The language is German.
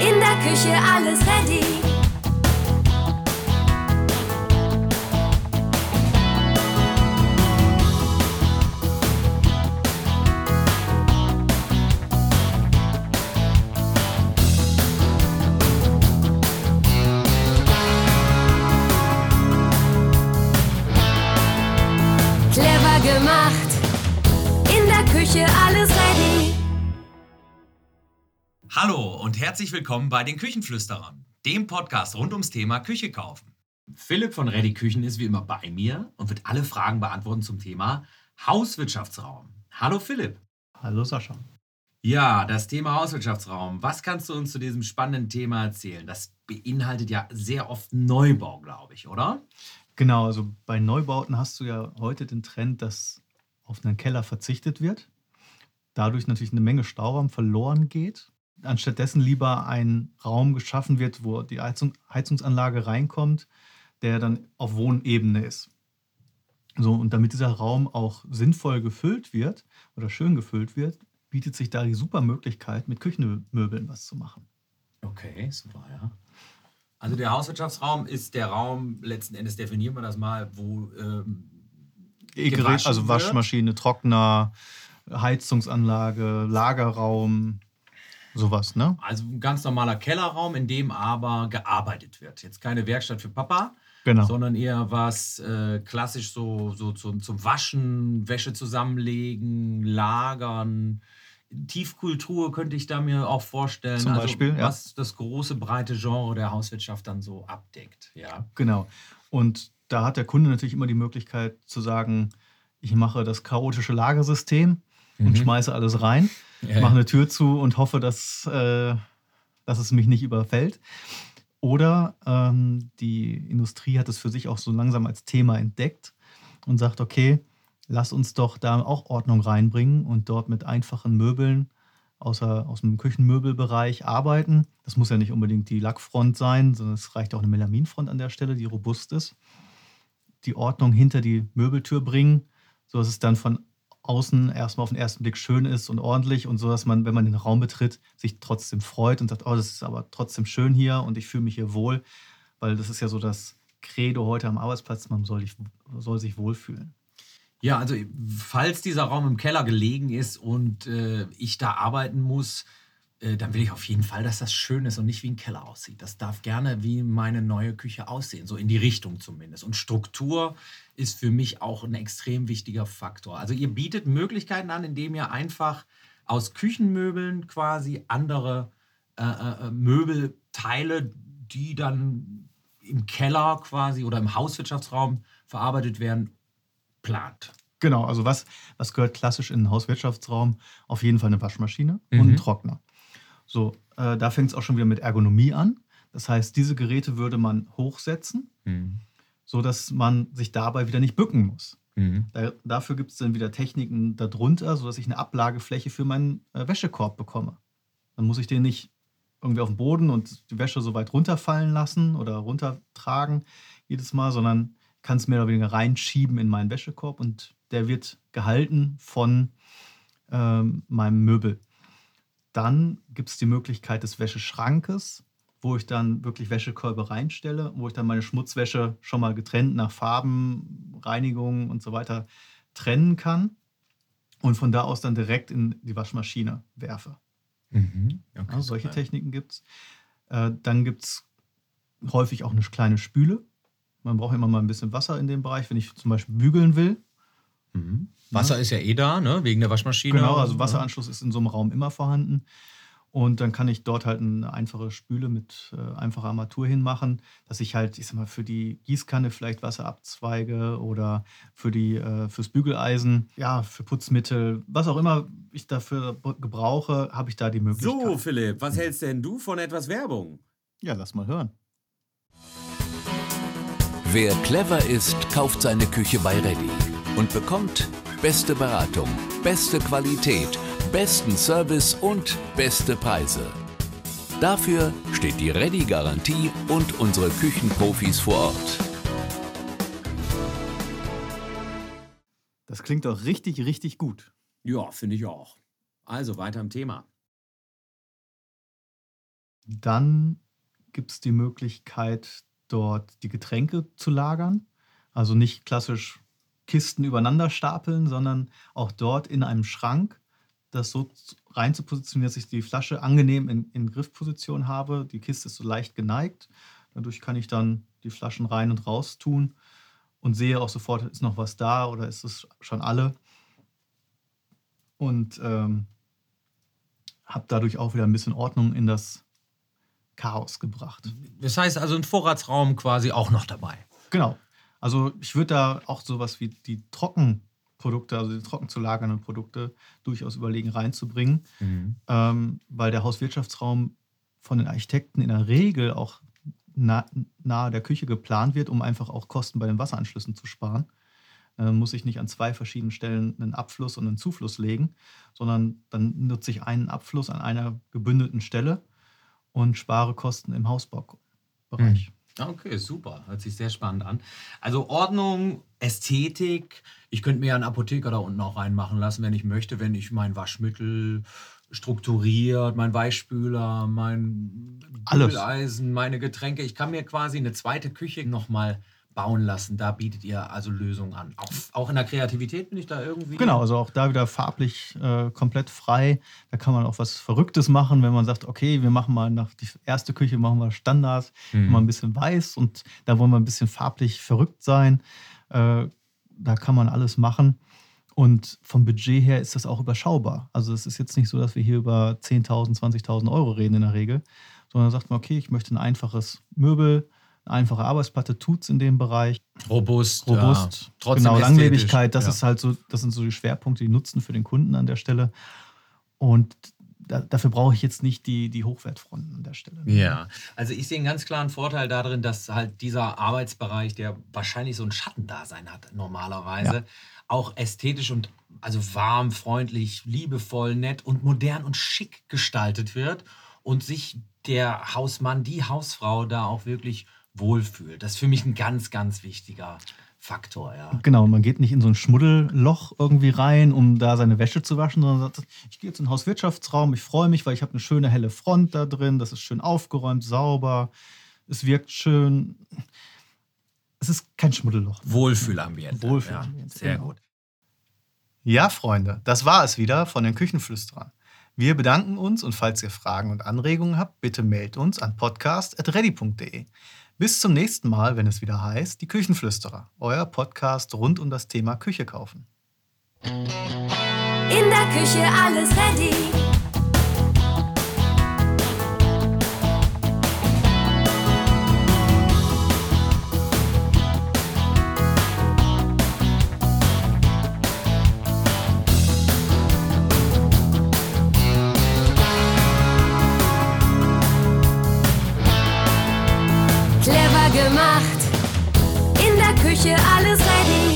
In der Küche alles ready. Hallo und herzlich willkommen bei den Küchenflüsterern, dem Podcast rund ums Thema Küche kaufen. Philipp von Ready Küchen ist wie immer bei mir und wird alle Fragen beantworten zum Thema Hauswirtschaftsraum. Hallo Philipp. Hallo Sascha. Ja, das Thema Hauswirtschaftsraum. Was kannst du uns zu diesem spannenden Thema erzählen? Das beinhaltet ja sehr oft Neubau, glaube ich, oder? Genau, also bei Neubauten hast du ja heute den Trend, dass auf einen Keller verzichtet wird. Dadurch natürlich eine Menge Stauraum verloren geht. Anstattdessen lieber ein Raum geschaffen wird, wo die Heizung, Heizungsanlage reinkommt, der dann auf Wohnebene ist. So, und damit dieser Raum auch sinnvoll gefüllt wird oder schön gefüllt wird, bietet sich da die super Möglichkeit, mit Küchenmöbeln was zu machen. Okay, super, ja. Also der Hauswirtschaftsraum ist der Raum, letzten Endes definieren wir das mal, wo ähm, gewaschen also. Waschmaschine, Trockner, Heizungsanlage, Lagerraum, sowas, ne? Also ein ganz normaler Kellerraum, in dem aber gearbeitet wird. Jetzt keine Werkstatt für Papa, Genau. sondern eher was äh, klassisch so, so zum, zum Waschen, Wäsche zusammenlegen, lagern. Tiefkultur könnte ich da mir auch vorstellen. Zum also, Beispiel, ja. Was das große, breite Genre der Hauswirtschaft dann so abdeckt. Ja. Genau. Und da hat der Kunde natürlich immer die Möglichkeit zu sagen, ich mache das chaotische Lagersystem und Mhm. schmeiße alles rein, Ja, mache eine Tür zu und hoffe, dass, äh, dass es mich nicht überfällt. Oder ähm, die Industrie hat es für sich auch so langsam als Thema entdeckt und sagt, okay, lass uns doch da auch Ordnung reinbringen und dort mit einfachen Möbeln außer, aus dem Küchenmöbelbereich arbeiten. Das muss ja nicht unbedingt die Lackfront sein, sondern es reicht auch eine Melaminfront an der Stelle, die robust ist. Die Ordnung hinter die Möbeltür bringen, sodass es dann von außen erstmal auf den ersten Blick schön ist und ordentlich und so, dass man, wenn man den Raum betritt, sich trotzdem freut und sagt, oh, das ist aber trotzdem schön hier und ich fühle mich hier wohl, weil das ist ja so das Credo heute am Arbeitsplatz, man soll, sich- soll sich wohlfühlen. Ja, also falls dieser Raum im Keller gelegen ist und äh, ich da arbeiten muss, dann will ich auf jeden Fall, dass das schön ist und nicht wie ein Keller aussieht. Das darf gerne wie meine neue Küche aussehen, so in die Richtung zumindest. Und Struktur ist für mich auch ein extrem wichtiger Faktor. Also ihr bietet Möglichkeiten an, indem ihr einfach aus Küchenmöbeln quasi andere äh, äh, Möbelteile, die dann im Keller quasi oder im Hauswirtschaftsraum verarbeitet werden, plant. Genau, also was, was gehört klassisch in den Hauswirtschaftsraum? Auf jeden Fall eine Waschmaschine Mhm. und ein Trockner. So, äh, da fängt es auch schon wieder mit Ergonomie an. Das heißt, diese Geräte würde man hochsetzen, sodass man sich dabei wieder nicht bücken muss. Da, dafür gibt es dann wieder Techniken darunter, sodass ich eine Ablagefläche für meinen äh, Wäschekorb bekomme. Dann muss ich den nicht irgendwie auf den Boden und die Wäsche so weit runterfallen lassen oder runtertragen jedes Mal, sondern kann es mehr oder weniger reinschieben in meinen Wäschekorb und der wird gehalten von ähm, meinem Möbel. Dann gibt es die Möglichkeit des Wäscheschrankes, wo ich dann wirklich Wäschekörbe reinstelle, wo ich dann meine Schmutzwäsche schon mal getrennt nach Farben, Reinigung und so weiter trennen kann und von da aus dann direkt in die Waschmaschine werfe. Mhm. Okay, Ja, solche super. Techniken gibt es. Äh, dann gibt es häufig auch eine kleine Spüle. Man braucht immer mal ein bisschen Wasser in dem Bereich, wenn ich zum Beispiel bügeln will. Mhm. Wasser ist ja eh da, ne? wegen der Waschmaschine. Genau, also Wasseranschluss ist in so einem Raum immer vorhanden. Und dann kann ich dort halt eine einfache Spüle mit äh, einfacher Armatur hinmachen, dass ich halt, ich sag mal, für die Gießkanne vielleicht Wasser abzweige oder für die, äh, fürs Bügeleisen, ja, für Putzmittel, was auch immer ich dafür gebrauche, habe ich da die Möglichkeit. So, Philipp, was hältst denn du von etwas Werbung? Ja, lass mal hören. Wer clever ist, kauft seine Küche bei Ready und bekommt beste Beratung, beste Qualität, besten Service und beste Preise. Dafür steht die Ready-Garantie und unsere Küchenprofis vor Ort. Das klingt doch richtig, richtig gut. Ja, finde ich auch. Also weiter im Thema. Dann gibt es die Möglichkeit, dort die Getränke zu lagern. Also nicht klassisch Kisten übereinander stapeln, sondern auch dort in einem Schrank das so rein zu positionieren, dass ich die Flasche angenehm in, in Griffposition habe. Die Kiste ist so leicht geneigt. Dadurch kann ich dann die Flaschen rein und raus tun und sehe auch sofort, ist noch was da oder ist es schon alle. Und ähm, habe dadurch auch wieder ein bisschen Ordnung in das Chaos gebracht. Das heißt also ein Vorratsraum quasi auch noch dabei. Genau. Also ich würde da auch sowas wie die Trockenprodukte, also die trocken zu lagernden Produkte, durchaus überlegen reinzubringen, mhm. ähm, weil der Hauswirtschaftsraum von den Architekten in der Regel auch nah, nahe der Küche geplant wird, um einfach auch Kosten bei den Wasseranschlüssen zu sparen. Dann muss ich nicht an zwei verschiedenen Stellen einen Abfluss und einen Zufluss legen, sondern dann nutze ich einen Abfluss an einer gebündelten Stelle und spare Kosten im Hausbaubereich. Hm. Okay, super. Hört sich sehr spannend an. Also Ordnung, Ästhetik. Ich könnte mir ja einen Apotheker da unten auch reinmachen lassen, wenn ich möchte, wenn ich mein Waschmittel strukturiert, mein Weichspüler, mein Bügeleisen, meine Getränke. Ich kann mir quasi eine zweite Küche nochmal bauen lassen. Da bietet ihr also Lösungen an. Auch, auch in der Kreativität bin ich da irgendwie. Genau, also auch da wieder farblich äh, komplett frei. Da kann man auch was Verrücktes machen, wenn man sagt, okay, wir machen mal nach die erste Küche machen wir Standard, mhm. mal ein bisschen weiß und da wollen wir ein bisschen farblich verrückt sein. Äh, da kann man alles machen. Und vom Budget her ist das auch überschaubar. Also es ist jetzt nicht so, dass wir hier über 10.000, 20.000 Euro reden in der Regel, sondern sagt man, okay, ich möchte ein einfaches Möbel, einfache Arbeitsplatte tut es in dem Bereich. Robust. Robust. Ja. Trotzdem genau, Langlebigkeit, das ja. ist halt so, das sind so die Schwerpunkte, die nutzen für den Kunden an der Stelle. Und da, dafür brauche ich jetzt nicht die, die Hochwertfronten an der Stelle. Ja, also ich sehe einen ganz klaren Vorteil darin, dass halt dieser Arbeitsbereich, der wahrscheinlich so ein Schattendasein hat normalerweise, ja. auch ästhetisch und also warm, freundlich, liebevoll, nett und modern und schick gestaltet wird und sich der Hausmann, die Hausfrau da auch wirklich wohlfühlt. Das ist für mich ein ganz, ganz wichtiger Faktor, ja. Genau, man geht nicht in so ein Schmuddelloch irgendwie rein, um da seine Wäsche zu waschen, sondern sagt, ich gehe jetzt in den Hauswirtschaftsraum, ich freue mich, weil ich habe eine schöne helle Front da drin, das ist schön aufgeräumt, sauber, es wirkt schön. Es ist kein Schmuddelloch. Wohlfühlambiente. Wohlfühlambiente. Ja, sehr genau. gut. Ja, Freunde, das war es wieder von den Küchenflüsterern. Wir bedanken uns und falls ihr Fragen und Anregungen habt, bitte meldet uns an podcast.ready.de. Bis zum nächsten Mal, wenn es wieder heißt, die Küchenflüsterer, euer Podcast rund um das Thema Küche kaufen. In der Küche alles ready. Gemacht. In der Küche alles ready.